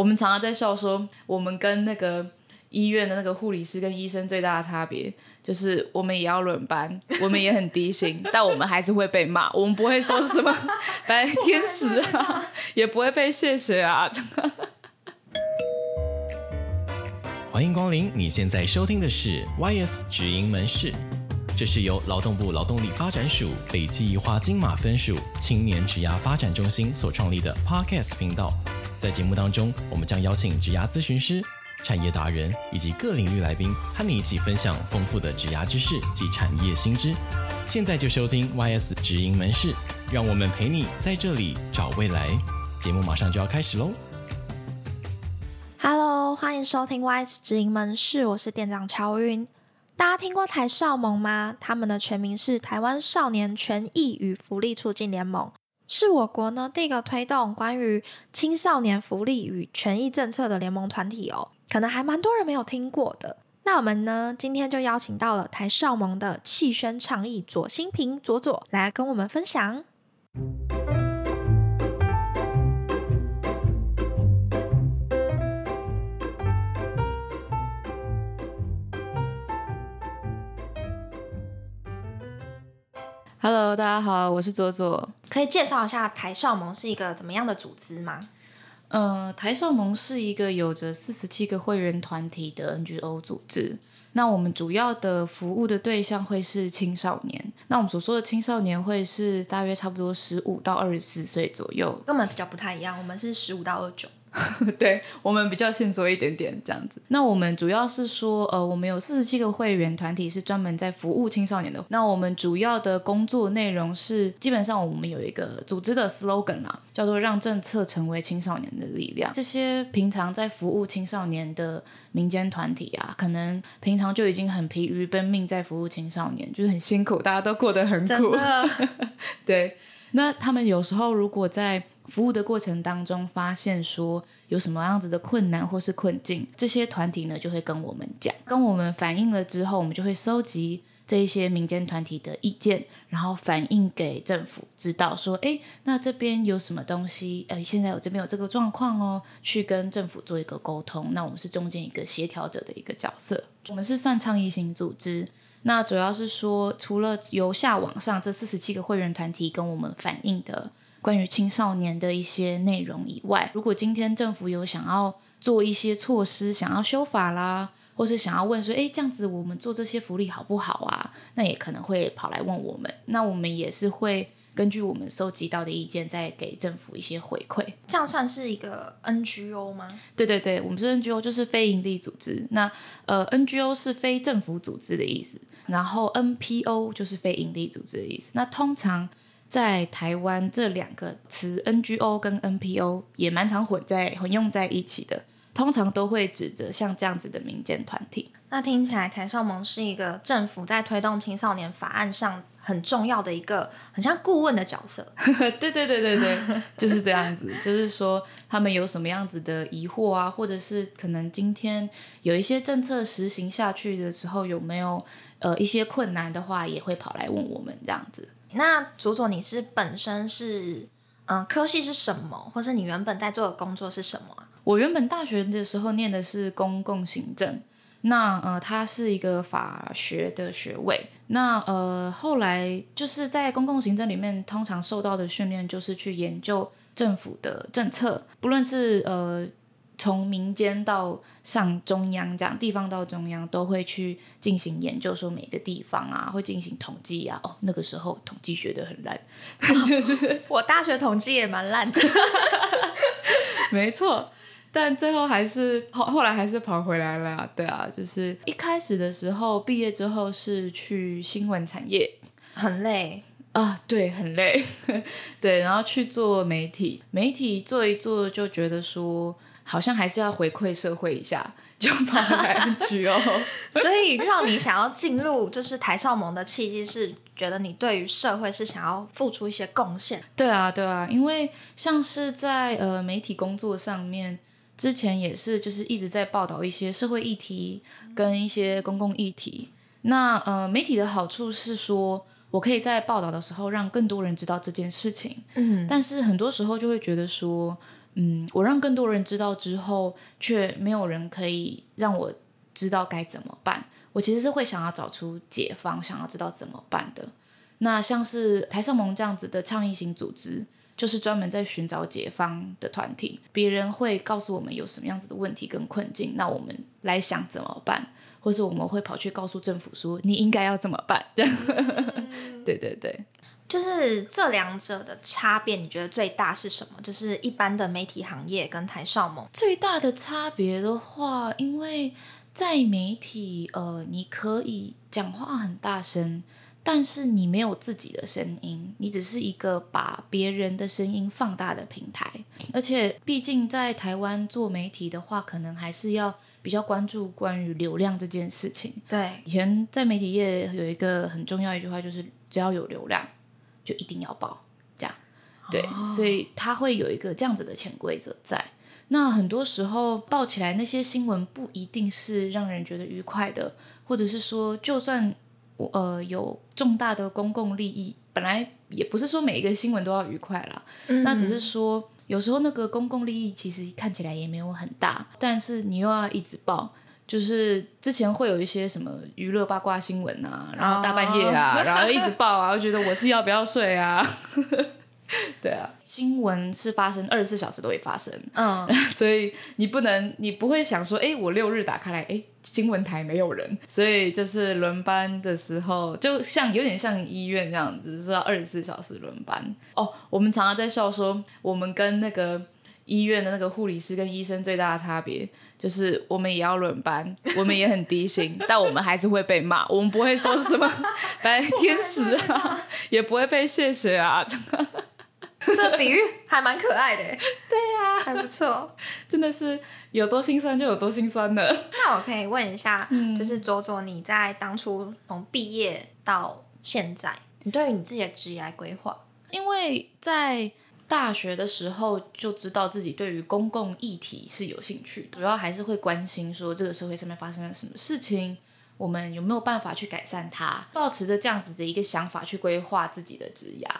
我们常常在笑说，我们跟那个医院的那个护理师跟医生最大的差别，就是我们也要轮班，我们也很低薪，但我们还是会被骂。我们不会说什么 白天使啊，也不会被谢谢啊。欢迎光临，你现在收听的是 YS 直营门市。这是由劳动部劳动力发展署北基宜花金马分署青年职涯发展中心所创立的 Podcast 频道。在节目当中，我们将邀请职涯咨询师、产业达人以及各领域来宾，和你一起分享丰富的职涯知识及产业新知。现在就收听 YS 直营门市，让我们陪你在这里找未来。节目马上就要开始喽！Hello，欢迎收听 YS 直营门市，我是店长乔云。大家听过台少盟吗？他们的全名是台湾少年权益与福利促进联盟，是我国呢第一个推动关于青少年福利与权益政策的联盟团体哦，可能还蛮多人没有听过的。那我们呢今天就邀请到了台少盟的气宣倡议左心平左左来跟我们分享。Hello，大家好，我是左左。可以介绍一下台少盟是一个怎么样的组织吗？呃，台少盟是一个有着四十七个会员团体的 NGO 组织。那我们主要的服务的对象会是青少年。那我们所说的青少年会是大约差不多十五到二十四岁左右。跟我们比较不太一样，我们是十五到二十九。对，我们比较线索一点点这样子。那我们主要是说，呃，我们有四十七个会员团体是专门在服务青少年的。那我们主要的工作内容是，基本上我们有一个组织的 slogan 嘛，叫做“让政策成为青少年的力量”。这些平常在服务青少年的民间团体啊，可能平常就已经很疲于奔命在服务青少年，就是很辛苦，大家都过得很苦。对，那他们有时候如果在服务的过程当中，发现说有什么样子的困难或是困境，这些团体呢就会跟我们讲，跟我们反映了之后，我们就会收集这一些民间团体的意见，然后反映给政府知道说，哎，那这边有什么东西，呃，现在我这边有这个状况哦，去跟政府做一个沟通。那我们是中间一个协调者的一个角色，我们是算倡议型组织。那主要是说，除了由下往上这四十七个会员团体跟我们反映的。关于青少年的一些内容以外，如果今天政府有想要做一些措施，想要修法啦，或是想要问说，诶，这样子我们做这些福利好不好啊？那也可能会跑来问我们，那我们也是会根据我们收集到的意见，再给政府一些回馈。这样算是一个 NGO 吗？对对对，我们是 NGO，就是非营利组织。那呃，NGO 是非政府组织的意思，然后 NPO 就是非营利组织的意思。那通常。在台湾，这两个词 NGO 跟 NPO 也蛮常混在混用在一起的，通常都会指着像这样子的民间团体。那听起来台少盟是一个政府在推动青少年法案上很重要的一个很像顾问的角色。对对对对对，就是这样子。就是说他们有什么样子的疑惑啊，或者是可能今天有一些政策实行下去的时候有没有呃一些困难的话，也会跑来问我们这样子。那左左，你是本身是嗯、呃、科系是什么，或是你原本在做的工作是什么？我原本大学的时候念的是公共行政，那呃它是一个法学的学位。那呃后来就是在公共行政里面，通常受到的训练就是去研究政府的政策，不论是呃。从民间到上中央，这样地方到中央都会去进行研究，说每个地方啊会进行统计啊。哦，那个时候统计学的很烂，哦、就是我大学统计也蛮烂的，没错。但最后还是后后来还是跑回来了，对啊，就是一开始的时候毕业之后是去新闻产业，很累啊，对，很累，对，然后去做媒体，媒体做一做就觉得说。好像还是要回馈社会一下，就跑来 NGO 哦。所以让你想要进入就是台少盟的契机是，觉得你对于社会是想要付出一些贡献。对啊，对啊，因为像是在呃媒体工作上面，之前也是就是一直在报道一些社会议题跟一些公共议题。那呃媒体的好处是说，我可以在报道的时候让更多人知道这件事情。嗯，但是很多时候就会觉得说。嗯，我让更多人知道之后，却没有人可以让我知道该怎么办。我其实是会想要找出解方，想要知道怎么办的。那像是台上盟这样子的倡议型组织，就是专门在寻找解方的团体。别人会告诉我们有什么样子的问题跟困境，那我们来想怎么办，或是我们会跑去告诉政府说你应该要怎么办。这样，嗯、对对对。就是这两者的差别，你觉得最大是什么？就是一般的媒体行业跟台少盟最大的差别的话，因为在媒体，呃，你可以讲话很大声，但是你没有自己的声音，你只是一个把别人的声音放大的平台。而且，毕竟在台湾做媒体的话，可能还是要比较关注关于流量这件事情。对，以前在媒体业有一个很重要一句话，就是只要有流量。就一定要报，这样，对，哦、所以他会有一个这样子的潜规则在。那很多时候报起来那些新闻不一定是让人觉得愉快的，或者是说，就算我呃有重大的公共利益，本来也不是说每一个新闻都要愉快啦。嗯、那只是说有时候那个公共利益其实看起来也没有很大，但是你又要一直报。就是之前会有一些什么娱乐八卦新闻啊，然后大半夜啊，oh. 然后一直报啊，我觉得我是要不要睡啊？对啊，新闻是发生二十四小时都会发生，嗯，oh. 所以你不能，你不会想说，哎，我六日打开来，哎，新闻台没有人，所以就是轮班的时候，就像有点像医院这样子，就是要二十四小时轮班。哦，我们常常在笑说，我们跟那个医院的那个护理师跟医生最大的差别。就是我们也要轮班，我们也很低薪，但我们还是会被骂。我们不会说什么 白天使啊，也不会被谢谢啊。这比喻还蛮可爱的，对呀、啊，还不错。真的是有多心酸就有多心酸的。那我可以问一下，嗯、就是左左，你在当初从毕业到现在，你对于你自己的职业规划，因为在。大学的时候就知道自己对于公共议题是有兴趣，主要还是会关心说这个社会上面发生了什么事情，我们有没有办法去改善它，抱持着这样子的一个想法去规划自己的职涯。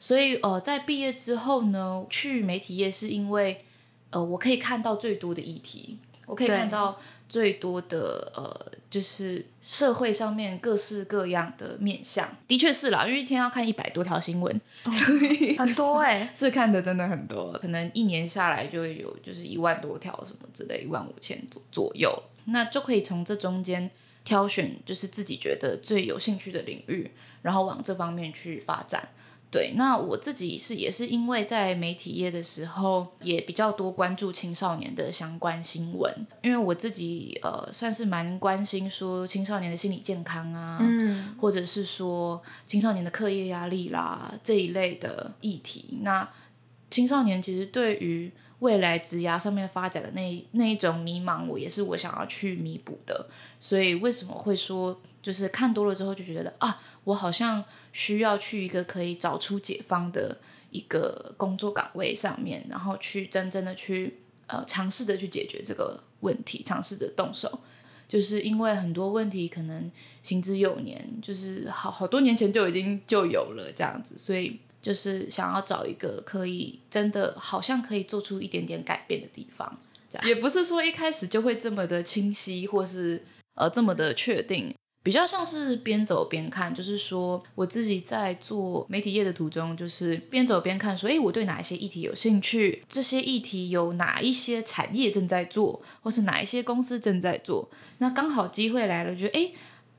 所以呃，在毕业之后呢，去媒体业是因为呃，我可以看到最多的议题，我可以看到。最多的呃，就是社会上面各式各样的面相，的确是啦，因为一天要看一百多条新闻，哦、所以很多哎、欸，是看的真的很多，可能一年下来就会有就是一万多条什么之类，一万五千左左右，那就可以从这中间挑选，就是自己觉得最有兴趣的领域，然后往这方面去发展。对，那我自己是也是因为在媒体业的时候，也比较多关注青少年的相关新闻，因为我自己呃算是蛮关心说青少年的心理健康啊，嗯，或者是说青少年的课业压力啦这一类的议题。那青少年其实对于未来职涯上面发展的那那一种迷茫，我也是我想要去弥补的。所以为什么会说，就是看多了之后就觉得啊，我好像。需要去一个可以找出解方的一个工作岗位上面，然后去真正的去呃尝试的去解决这个问题，尝试着动手。就是因为很多问题可能行之有年，就是好好多年前就已经就有了这样子，所以就是想要找一个可以真的好像可以做出一点点改变的地方。这样也不是说一开始就会这么的清晰，或是呃这么的确定。比较像是边走边看，就是说我自己在做媒体业的途中，就是边走边看，说，诶，我对哪一些议题有兴趣？这些议题有哪一些产业正在做，或是哪一些公司正在做？那刚好机会来了，觉得诶，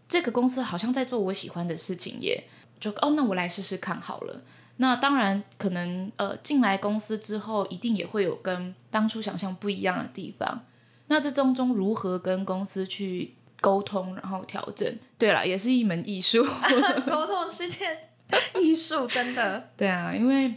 这个公司好像在做我喜欢的事情耶，就哦，那我来试试看好了。那当然，可能呃进来公司之后，一定也会有跟当初想象不一样的地方。那这当中如何跟公司去沟通，然后调整。对了，也是一门艺术。沟通是件艺术，真的。对啊，因为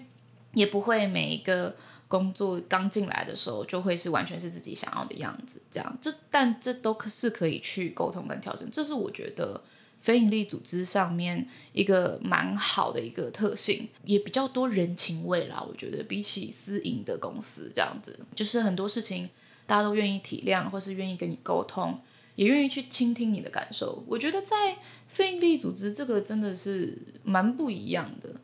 也不会每一个工作刚进来的时候就会是完全是自己想要的样子。这样，这但这都是可以去沟通跟调整。这是我觉得非营利组织上面一个蛮好的一个特性，也比较多人情味啦。我觉得比起私营的公司这样子，就是很多事情大家都愿意体谅，或是愿意跟你沟通。也愿意去倾听你的感受，我觉得在非营利组织这个真的是蛮不一样的，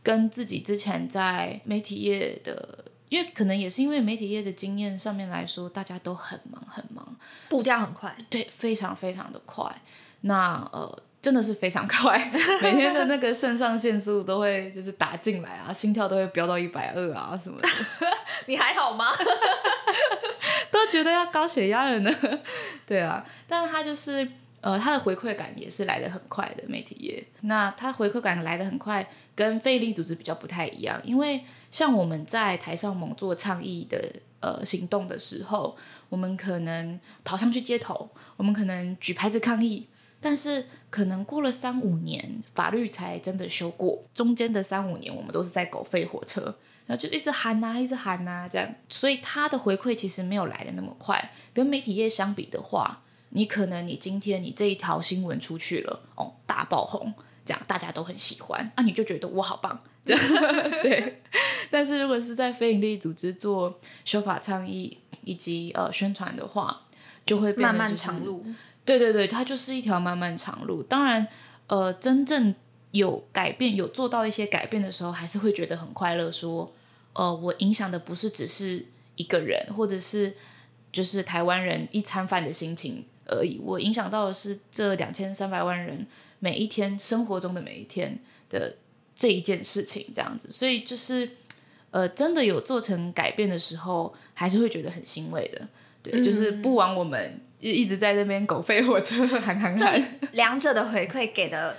跟自己之前在媒体业的因为可能也是因为媒体业的经验上面来说，大家都很忙很忙，步调很快，对，非常非常的快。那呃，真的是非常快，每天的那个肾上腺素都会就是打进来啊，心跳都会飙到一百二啊什么的。你还好吗？都觉得要高血压了呢。对啊，但是他就是呃，他的回馈感也是来的很快的媒体业。那他回馈感来的很快，跟非营利组织比较不太一样，因为像我们在台上猛做倡议的呃行动的时候，我们可能跑上去街头，我们可能举牌子抗议。但是可能过了三五年，法律才真的修过。中间的三五年，我们都是在狗吠火车，然后就一直喊呐、啊，一直喊呐、啊，这样。所以他的回馈其实没有来的那么快。跟媒体业相比的话，你可能你今天你这一条新闻出去了，哦，大爆红，这样大家都很喜欢，啊，你就觉得我好棒，这样对。但是如果是在非营利组织做修法倡议以及呃宣传的话，就会变得、就是、漫漫长路。对对对，它就是一条漫漫长路。当然，呃，真正有改变、有做到一些改变的时候，还是会觉得很快乐。说，呃，我影响的不是只是一个人，或者是就是台湾人一餐饭的心情而已。我影响到的是这两千三百万人每一天生活中的每一天的这一件事情，这样子。所以就是，呃，真的有做成改变的时候，还是会觉得很欣慰的。对，嗯、就是不枉我们。一直在那边狗吠火车喊喊喊，两者的回馈给的，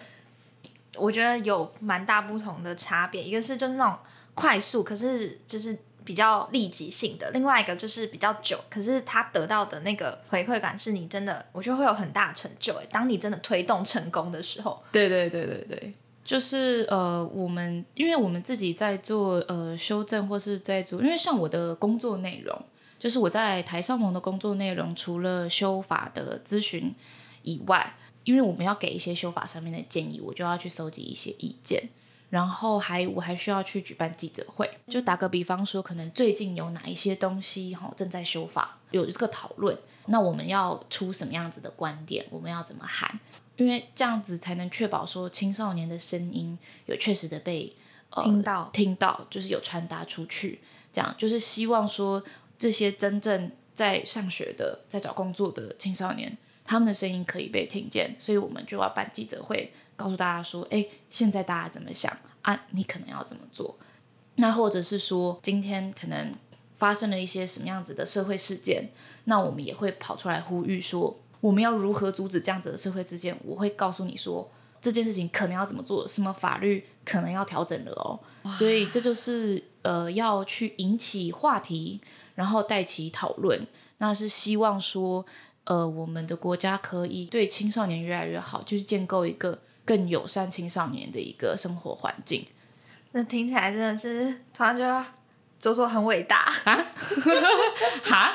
我觉得有蛮大不同的差别。一个是就是那种快速，可是就是比较立即性的；另外一个就是比较久，可是他得到的那个回馈感是你真的，我觉得会有很大成就。哎，当你真的推动成功的时候，对对对对对，就是呃，我们因为我们自己在做呃修正或是在做，因为像我的工作内容。就是我在台上盟的工作内容，除了修法的咨询以外，因为我们要给一些修法上面的建议，我就要去收集一些意见，然后还我还需要去举办记者会。就打个比方说，可能最近有哪一些东西哈正在修法，有这个讨论，那我们要出什么样子的观点，我们要怎么喊？因为这样子才能确保说青少年的声音有确实的被呃听到，听到就是有传达出去，这样就是希望说。这些真正在上学的、在找工作的青少年，他们的声音可以被听见，所以我们就要办记者会，告诉大家说：“哎，现在大家怎么想啊？你可能要怎么做？那或者是说，今天可能发生了一些什么样子的社会事件，那我们也会跑出来呼吁说，我们要如何阻止这样子的社会事件？我会告诉你说，这件事情可能要怎么做，什么法律可能要调整了哦。所以这就是呃，要去引起话题。”然后带起讨论，那是希望说，呃，我们的国家可以对青少年越来越好，就是建构一个更友善青少年的一个生活环境。那听起来真的是突然觉得卓卓很伟大啊！哈？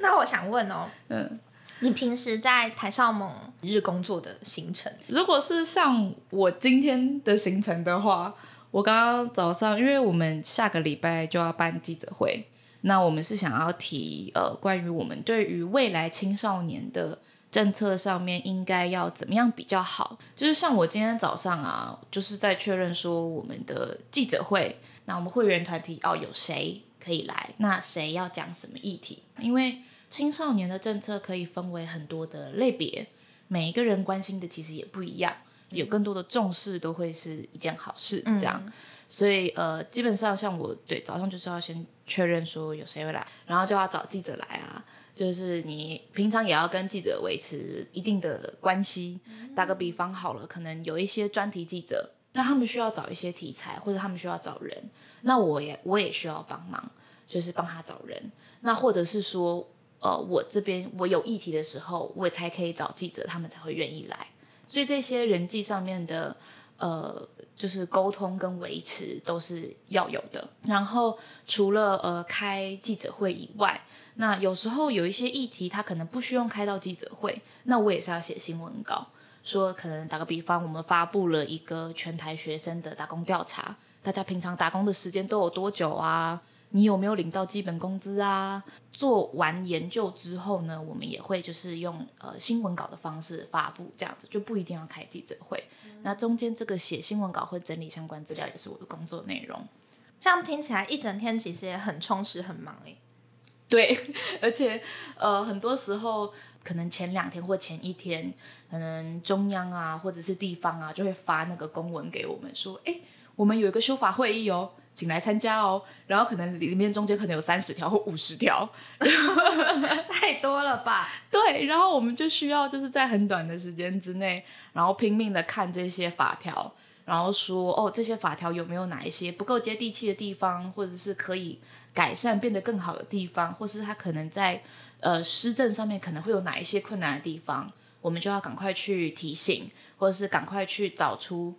那我想问哦，嗯，你平时在台上盟日工作的行程，如果是像我今天的行程的话。我刚刚早上，因为我们下个礼拜就要办记者会，那我们是想要提呃，关于我们对于未来青少年的政策上面应该要怎么样比较好。就是像我今天早上啊，就是在确认说我们的记者会，那我们会员团体哦有谁可以来，那谁要讲什么议题？因为青少年的政策可以分为很多的类别，每一个人关心的其实也不一样。有更多的重视都会是一件好事，这样，嗯、所以呃，基本上像我对早上就是要先确认说有谁会来，然后就要找记者来啊，就是你平常也要跟记者维持一定的关系。嗯、打个比方好了，可能有一些专题记者，那他们需要找一些题材，或者他们需要找人，那我也我也需要帮忙，就是帮他找人。那或者是说，呃，我这边我有议题的时候，我才可以找记者，他们才会愿意来。所以这些人际上面的，呃，就是沟通跟维持都是要有的。然后除了呃开记者会以外，那有时候有一些议题，他可能不需要开到记者会，那我也是要写新闻稿，说可能打个比方，我们发布了一个全台学生的打工调查，大家平常打工的时间都有多久啊？你有没有领到基本工资啊？做完研究之后呢，我们也会就是用呃新闻稿的方式发布，这样子就不一定要开记者会。嗯、那中间这个写新闻稿会整理相关资料也是我的工作内容。这样听起来一整天其实也很充实、很忙诶。对，而且呃，很多时候可能前两天或前一天，可能中央啊或者是地方啊就会发那个公文给我们说，哎，我们有一个修法会议哦，请来参加哦。然后可能里面中间可能有三十条或五十条，太多了吧？对，然后我们就需要就是在很短的时间之内，然后拼命的看这些法条。然后说哦，这些法条有没有哪一些不够接地气的地方，或者是可以改善变得更好的地方，或是他可能在呃施政上面可能会有哪一些困难的地方，我们就要赶快去提醒，或者是赶快去找出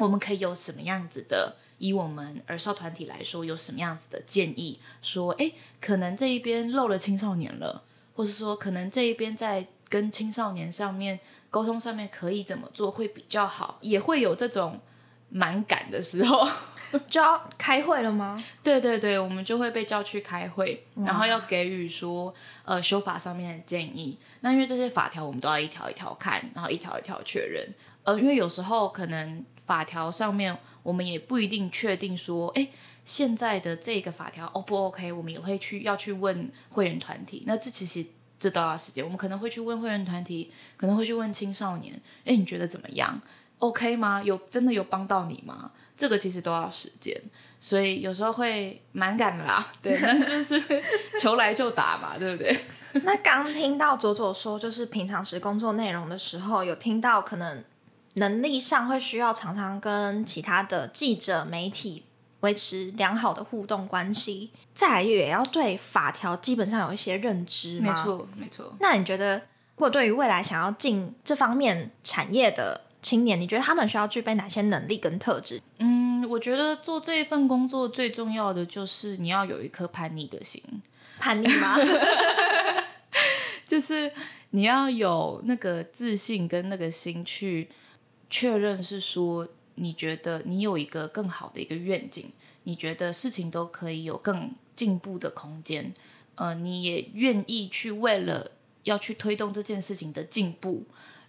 我们可以有什么样子的，以我们儿少团体来说有什么样子的建议，说哎，可能这一边漏了青少年了，或是说可能这一边在跟青少年上面沟通上面可以怎么做会比较好，也会有这种。蛮赶的时候 就要开会了吗？对对对，我们就会被叫去开会，然后要给予说呃修法上面的建议。那因为这些法条我们都要一条一条看，然后一条一条确认。呃，因为有时候可能法条上面我们也不一定确定说，哎，现在的这个法条 O 不 OK？我们也会去要去问会员团体。那这其实这都要时间，我们可能会去问会员团体，可能会去问青少年，哎，你觉得怎么样？OK 吗？有真的有帮到你吗？这个其实都要时间，所以有时候会蛮赶的啦。对，那就是求来就打嘛，对不对？那刚听到左左说，就是平常时工作内容的时候，有听到可能能力上会需要常常跟其他的记者、媒体维持良好的互动关系，再来也要对法条基本上有一些认知吗？没错，没错。那你觉得，如果对于未来想要进这方面产业的青年，你觉得他们需要具备哪些能力跟特质？嗯，我觉得做这一份工作最重要的就是你要有一颗叛逆的心。叛逆吗？就是你要有那个自信跟那个心去确认，是说你觉得你有一个更好的一个愿景，你觉得事情都可以有更进步的空间。呃，你也愿意去为了要去推动这件事情的进步。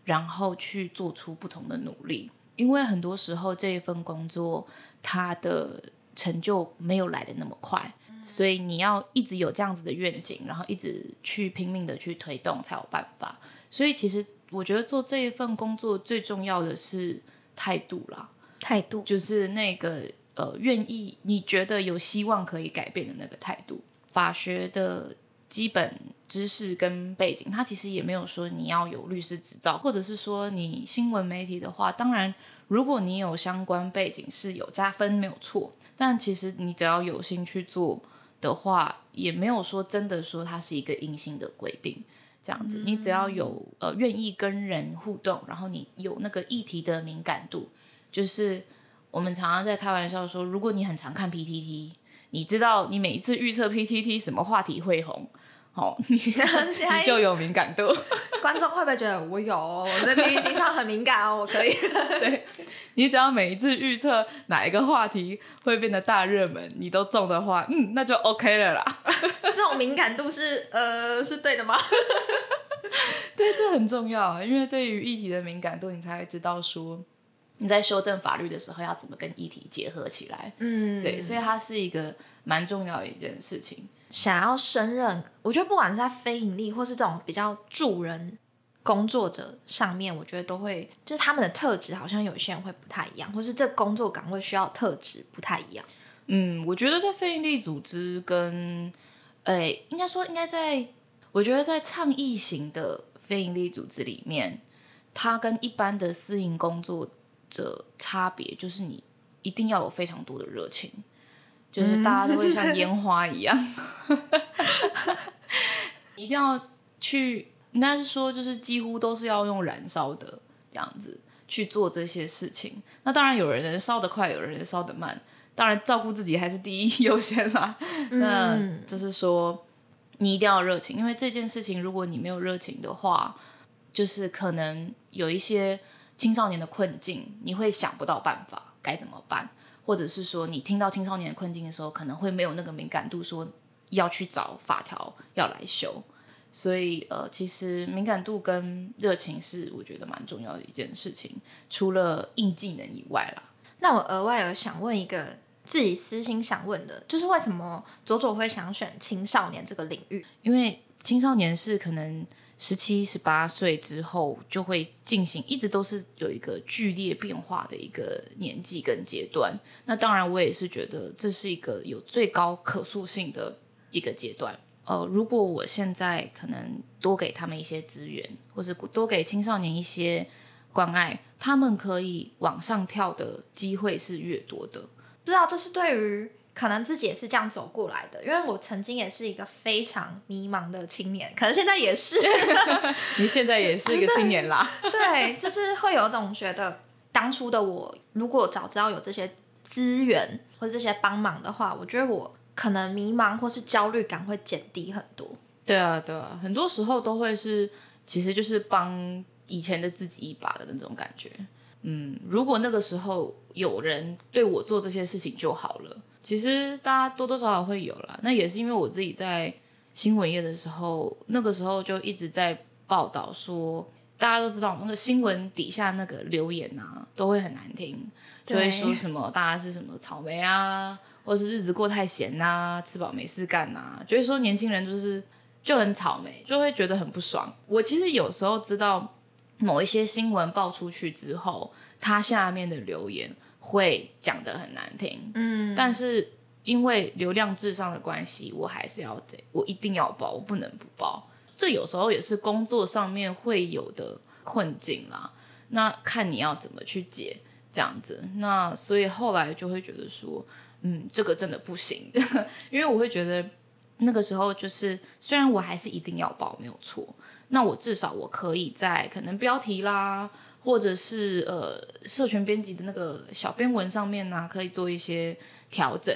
然后去做出不同的努力，因为很多时候这一份工作，它的成就没有来的那么快，所以你要一直有这样子的愿景，然后一直去拼命的去推动才有办法。所以其实我觉得做这一份工作最重要的是态度啦，态度就是那个呃愿意你觉得有希望可以改变的那个态度。法学的基本。知识跟背景，它其实也没有说你要有律师执照，或者是说你新闻媒体的话，当然如果你有相关背景是有加分没有错，但其实你只要有心去做的话，也没有说真的说它是一个硬性的规定，这样子，你只要有呃愿意跟人互动，然后你有那个议题的敏感度，就是我们常常在开玩笑说，如果你很常看 PTT，你知道你每一次预测 PTT 什么话题会红。好，你你就有敏感度。观众会不会觉得我有？我在 PPT 上很敏感哦，我可以。对，你只要每一次预测哪一个话题会变得大热门，你都中的话，嗯，那就 OK 了啦。这种敏感度是呃是对的吗？对，这很重要，因为对于议题的敏感度，你才会知道说你在修正法律的时候要怎么跟议题结合起来。嗯，对，所以它是一个蛮重要的一件事情。想要升任，我觉得不管是在非营利或是这种比较助人工作者上面，我觉得都会，就是他们的特质好像有些人会不太一样，或是这工作岗位需要特质不太一样。嗯，我觉得在非营利组织跟，诶，应该说应该在，我觉得在倡议型的非营利组织里面，它跟一般的私营工作者差别就是你一定要有非常多的热情。就是大家都会像 烟花一样，一定要去，应该是说，就是几乎都是要用燃烧的这样子去做这些事情。那当然，有人能烧得快，有人烧得慢。当然，照顾自己还是第一优先啦。那就是说，你一定要热情，因为这件事情，如果你没有热情的话，就是可能有一些青少年的困境，你会想不到办法该怎么办。或者是说，你听到青少年的困境的时候，可能会没有那个敏感度，说要去找法条要来修。所以，呃，其实敏感度跟热情是我觉得蛮重要的一件事情，除了硬技能以外啦。那我额外有想问一个自己私心想问的，就是为什么佐佐会想选青少年这个领域？因为青少年是可能十七、十八岁之后就会进行，一直都是有一个剧烈变化的一个年纪跟阶段。那当然，我也是觉得这是一个有最高可塑性的一个阶段。呃，如果我现在可能多给他们一些资源，或是多给青少年一些关爱，他们可以往上跳的机会是越多的。不知道这是对于可能自己也是这样走过来的，因为我曾经也是一个非常迷茫的青年，可能现在也是。你现在也是一个青年啦。对，就是会有种觉得，当初的我如果早知道有这些资源或者这些帮忙的话，我觉得我。可能迷茫或是焦虑感会减低很多。对啊，对啊，很多时候都会是，其实就是帮以前的自己一把的那种感觉。嗯，如果那个时候有人对我做这些事情就好了。其实大家多多少少会有啦。那也是因为我自己在新闻业的时候，那个时候就一直在报道说，大家都知道那个新闻底下那个留言啊，都会很难听，就会说什么大家是什么草莓啊。或是日子过太闲呐、啊，吃饱没事干呐、啊，就是说年轻人就是就很草莓，就会觉得很不爽。我其实有时候知道某一些新闻爆出去之后，它下面的留言会讲的很难听，嗯，但是因为流量至上的关系，我还是要得，我一定要报，我不能不报。这有时候也是工作上面会有的困境啦，那看你要怎么去解这样子。那所以后来就会觉得说。嗯，这个真的不行，因为我会觉得那个时候就是，虽然我还是一定要报，没有错，那我至少我可以在可能标题啦，或者是呃社群编辑的那个小编文上面呢、啊，可以做一些调整，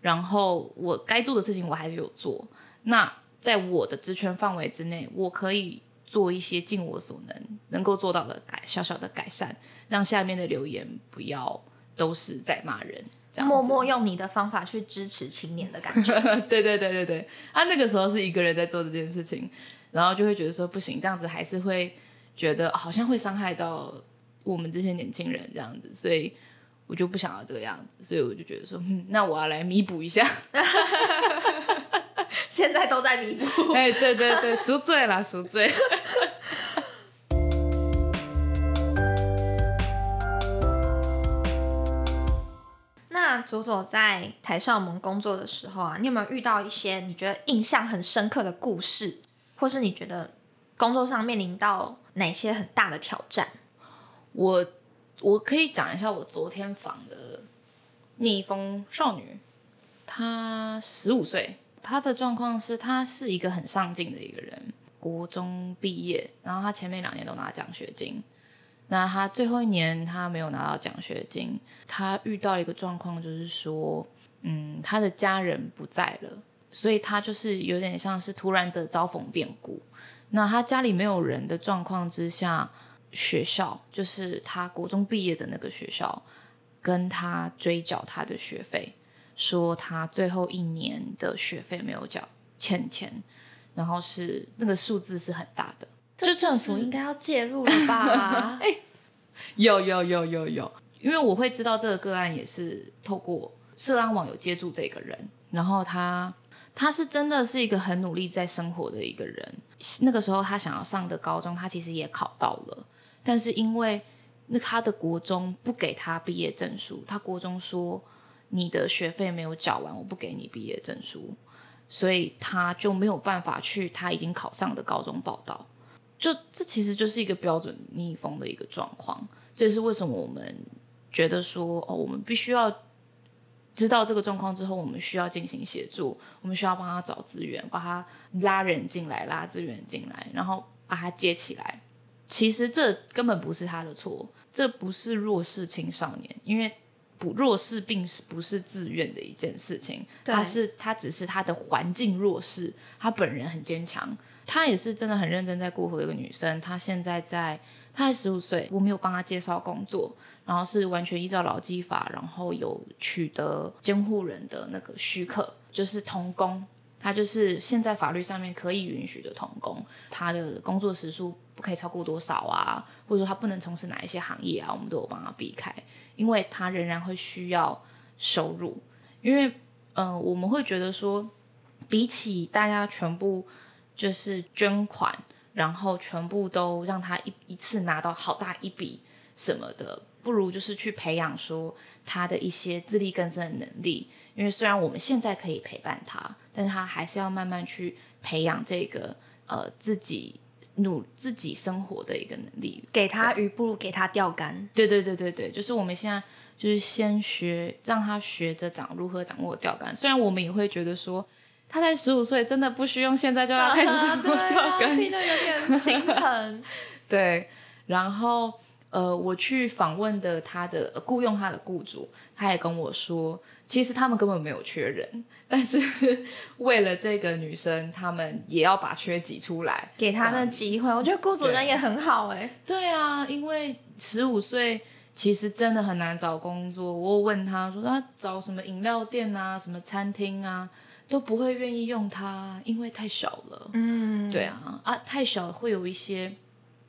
然后我该做的事情我还是有做。那在我的职权范围之内，我可以做一些尽我所能能够做到的改小小的改善，让下面的留言不要都是在骂人。默默用你的方法去支持青年的感觉，对对对对对。他、啊、那个时候是一个人在做这件事情，然后就会觉得说不行，这样子还是会觉得好像会伤害到我们这些年轻人这样子，所以我就不想要这个样子，所以我就觉得说，嗯，那我要来弥补一下。现在都在弥补，哎，对对对，赎罪了，赎罪。那左左在台少盟工作的时候啊，你有没有遇到一些你觉得印象很深刻的故事，或是你觉得工作上面临到哪些很大的挑战？我我可以讲一下我昨天访的逆风少女，她十五岁，她的状况是她是一个很上进的一个人，国中毕业，然后她前面两年都拿奖学金。那她最后一年她没有拿到奖学金，她遇到了一个状况，就是说，嗯，她的家人不在了，所以她就是有点像是突然的遭逢变故。那他家里没有人的状况之下，学校就是他国中毕业的那个学校，跟他追缴他的学费，说他最后一年的学费没有缴，欠钱，然后是那个数字是很大的。就政府应该要介入了吧？哎，有有有有有，因为我会知道这个个案也是透过社安网有接触这个人，然后他他是真的是一个很努力在生活的一个人。那个时候他想要上的高中，他其实也考到了，但是因为那他的国中不给他毕业证书，他国中说你的学费没有缴完，我不给你毕业证书，所以他就没有办法去他已经考上的高中报到。就这其实就是一个标准逆风的一个状况，这也是为什么我们觉得说哦，我们必须要知道这个状况之后，我们需要进行协助，我们需要帮他找资源，把他拉人进来，拉资源进来，然后把他接起来。其实这根本不是他的错，这不是弱势青少年，因为不弱势并不是自愿的一件事情，他是他只是他的环境弱势，他本人很坚强。他也是真的很认真在过活的一个女生。她现在在，她才十五岁，我没有帮她介绍工作，然后是完全依照劳基法，然后有取得监护人的那个许可，就是童工。他就是现在法律上面可以允许的童工。他的工作时数不可以超过多少啊？或者说他不能从事哪一些行业啊？我们都有帮他避开，因为他仍然会需要收入，因为呃，我们会觉得说，比起大家全部就是捐款，然后全部都让他一一次拿到好大一笔什么的，不如就是去培养说他的一些自力更生的能力。因为虽然我们现在可以陪伴他，但是他还是要慢慢去培养这个呃自己。努自己生活的一个能力，给他鱼不如给他钓竿。对对对对对，就是我们现在就是先学，让他学着掌如何掌握钓竿。虽然我们也会觉得说，他才十五岁，真的不需要现在就要开始掌握 钓竿，听得有点心疼。对，然后呃，我去访问的他的雇佣他的雇主，他也跟我说。其实他们根本没有缺人，但是为了这个女生，他们也要把缺挤出来，给她的机会。我觉得雇主人也很好哎。对啊，因为十五岁其实真的很难找工作。我问他说，他找什么饮料店啊，什么餐厅啊，都不会愿意用他，因为太小了。嗯，对啊，啊，太小会有一些，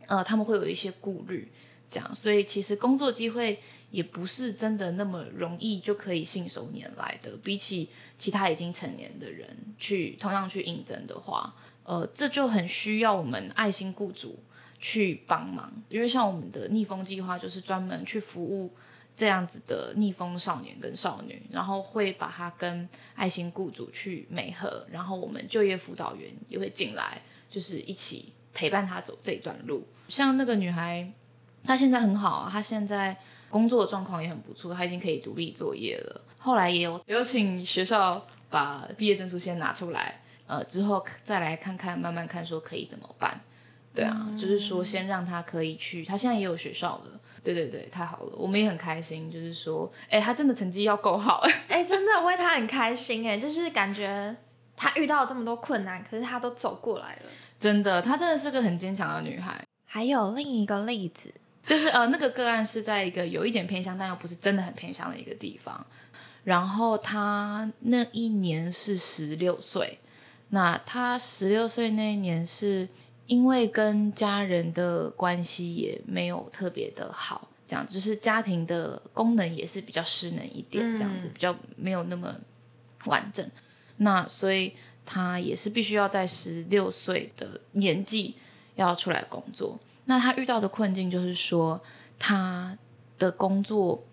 呃，他们会有一些顾虑，这样，所以其实工作机会。也不是真的那么容易就可以信手拈来的。比起其他已经成年的人去同样去应征的话，呃，这就很需要我们爱心雇主去帮忙。因为像我们的逆风计划，就是专门去服务这样子的逆风少年跟少女，然后会把他跟爱心雇主去美合，然后我们就业辅导员也会进来，就是一起陪伴他走这段路。像那个女孩，她现在很好啊，她现在。工作的状况也很不错，他已经可以独立作业了。后来也有有请学校把毕业证书先拿出来，呃，之后再来看看，慢慢看说可以怎么办。对啊，嗯、就是说先让他可以去，他现在也有学校了。对对对，太好了，我们也很开心。就是说，哎，他真的成绩要够好。哎，真的为他很开心哎，就是感觉他遇到这么多困难，可是他都走过来了。真的，她真的是个很坚强的女孩。还有另一个例子。就是呃，那个个案是在一个有一点偏乡，但又不是真的很偏乡的一个地方。然后他那一年是十六岁，那他十六岁那一年是因为跟家人的关系也没有特别的好，这样子就是家庭的功能也是比较失能一点，这样子比较没有那么完整。那所以他也是必须要在十六岁的年纪要出来工作。那他遇到的困境就是说，他的工作，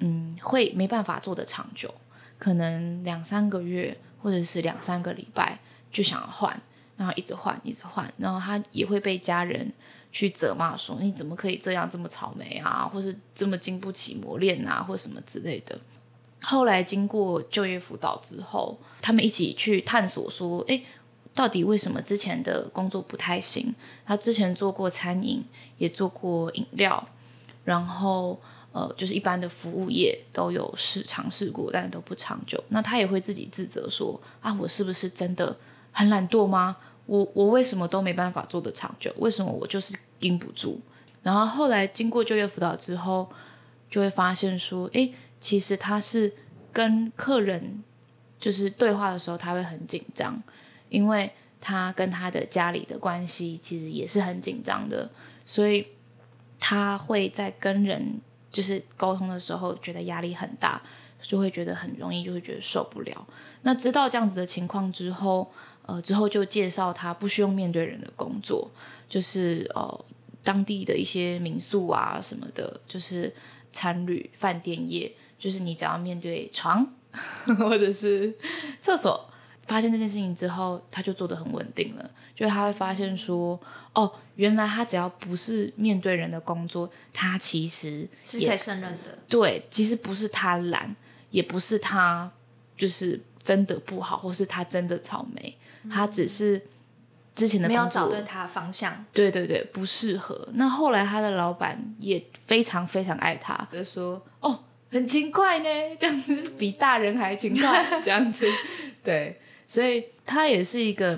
嗯，会没办法做得长久，可能两三个月或者是两三个礼拜就想要换，然后一直换，一直换，然后他也会被家人去责骂说，你怎么可以这样这么草莓啊，或是这么经不起磨练啊，或什么之类的。后来经过就业辅导之后，他们一起去探索说，诶。到底为什么之前的工作不太行？他之前做过餐饮，也做过饮料，然后呃，就是一般的服务业都有试尝试过，但都不长久。那他也会自己自责说：啊，我是不是真的很懒惰吗？我我为什么都没办法做得长久？为什么我就是盯不住？然后后来经过就业辅导之后，就会发现说：诶，其实他是跟客人就是对话的时候，他会很紧张。因为他跟他的家里的关系其实也是很紧张的，所以他会在跟人就是沟通的时候觉得压力很大，就会觉得很容易就会觉得受不了。那知道这样子的情况之后，呃，之后就介绍他不需要面对人的工作，就是呃当地的一些民宿啊什么的，就是餐旅饭店业，就是你只要面对床 或者是厕所。发现这件事情之后，他就做的很稳定了。就是他会发现说，哦，原来他只要不是面对人的工作，他其实是可以胜任的。对，其实不是他懒，也不是他就是真的不好，或是他真的草莓，嗯、他只是之前的没有找对他的方向。对对对，不适合。那后来他的老板也非常非常爱他，就说，哦，很勤快呢，这样子比大人还勤快，这样子，对。所以她也是一个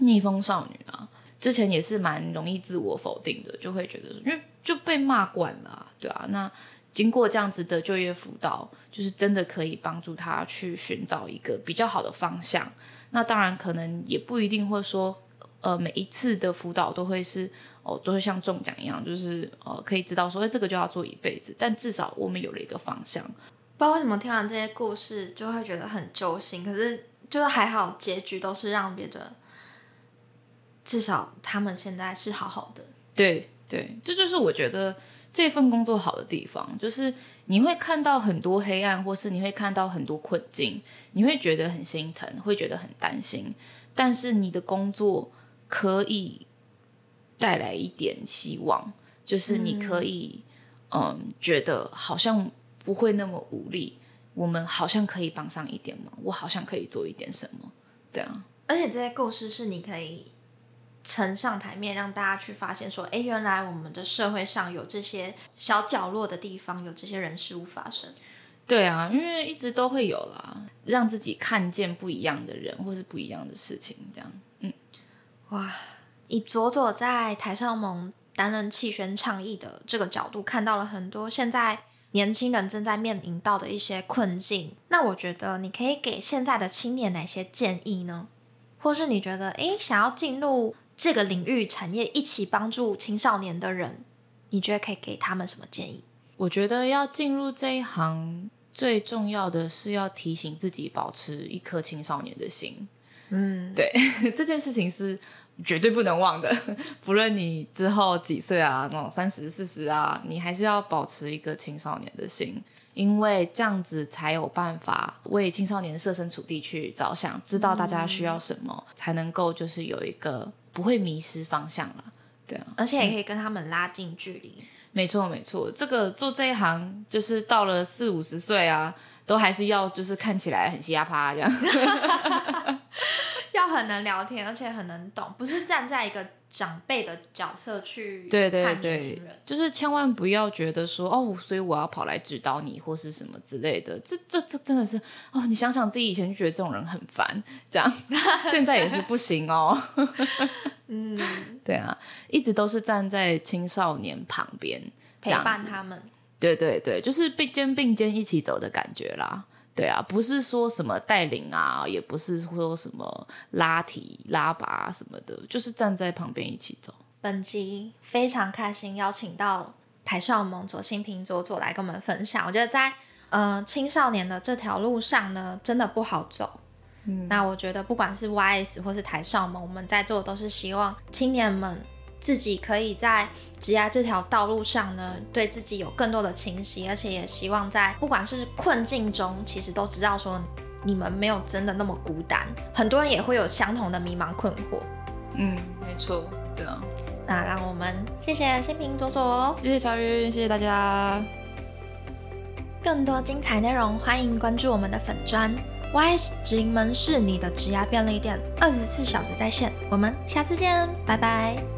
逆风少女啊，之前也是蛮容易自我否定的，就会觉得因为就被骂惯了，对啊。那经过这样子的就业辅导，就是真的可以帮助她去寻找一个比较好的方向。那当然可能也不一定会说，呃，每一次的辅导都会是哦，都会像中奖一样，就是呃，可以知道说，哎，这个就要做一辈子。但至少我们有了一个方向。不知道为什么听完这些故事就会觉得很揪心，可是就是还好结局都是让别人至少他们现在是好好的。对对，这就是我觉得这份工作好的地方，就是你会看到很多黑暗，或是你会看到很多困境，你会觉得很心疼，会觉得很担心，但是你的工作可以带来一点希望，就是你可以嗯，嗯，觉得好像不会那么无力，我们好像可以帮上一点忙，我好像可以做一点什么，对啊，而且这些构思是你可以。呈上台面，让大家去发现说，哎，原来我们的社会上有这些小角落的地方，有这些人事物发生。对啊，因为一直都会有啦，让自己看见不一样的人，或是不一样的事情，这样。嗯，哇，以佐佐在台上盟担任气宣倡议的这个角度，看到了很多现在年轻人正在面临到的一些困境。那我觉得你可以给现在的青年哪些建议呢？或是你觉得，诶，想要进入这个领域产业一起帮助青少年的人，你觉得可以给他们什么建议？我觉得要进入这一行，最重要的是要提醒自己保持一颗青少年的心。嗯，对，这件事情是绝对不能忘的。不论你之后几岁啊，那种三十、四十啊，你还是要保持一个青少年的心，因为这样子才有办法为青少年设身处地去着想，知道大家需要什么，嗯、才能够就是有一个。不会迷失方向了，对啊，而且也可以跟他们拉近距离。嗯、没错，没错，这个做这一行就是到了四五十岁啊，都还是要就是看起来很嘻哈趴这样，要很能聊天，而且很能懂，不是站在一个。长辈的角色去对对对，就是千万不要觉得说哦，所以我要跑来指导你或是什么之类的，这这这真的是哦，你想想自己以前就觉得这种人很烦，这样 现在也是不行哦。嗯，对啊，一直都是站在青少年旁边陪伴他们，对对对，就是并肩并肩一起走的感觉啦。对啊，不是说什么带领啊，也不是说什么拉提拉拔什么的，就是站在旁边一起走。本集非常开心邀请到台少盟左新平左左来跟我们分享。我觉得在呃青少年的这条路上呢，真的不好走。嗯，那我觉得不管是 YS 或是台少盟，我们在座都是希望青年们。自己可以在职业这条道路上呢，对自己有更多的清晰，而且也希望在不管是困境中，其实都知道说你们没有真的那么孤单，很多人也会有相同的迷茫困惑。嗯，没错，对啊。那让我们谢谢新平佐佐，谢谢乔云，谢谢大家。更多精彩内容，欢迎关注我们的粉砖 YS 直营门市你的职涯便利店，二十四小时在线。我们下次见，拜拜。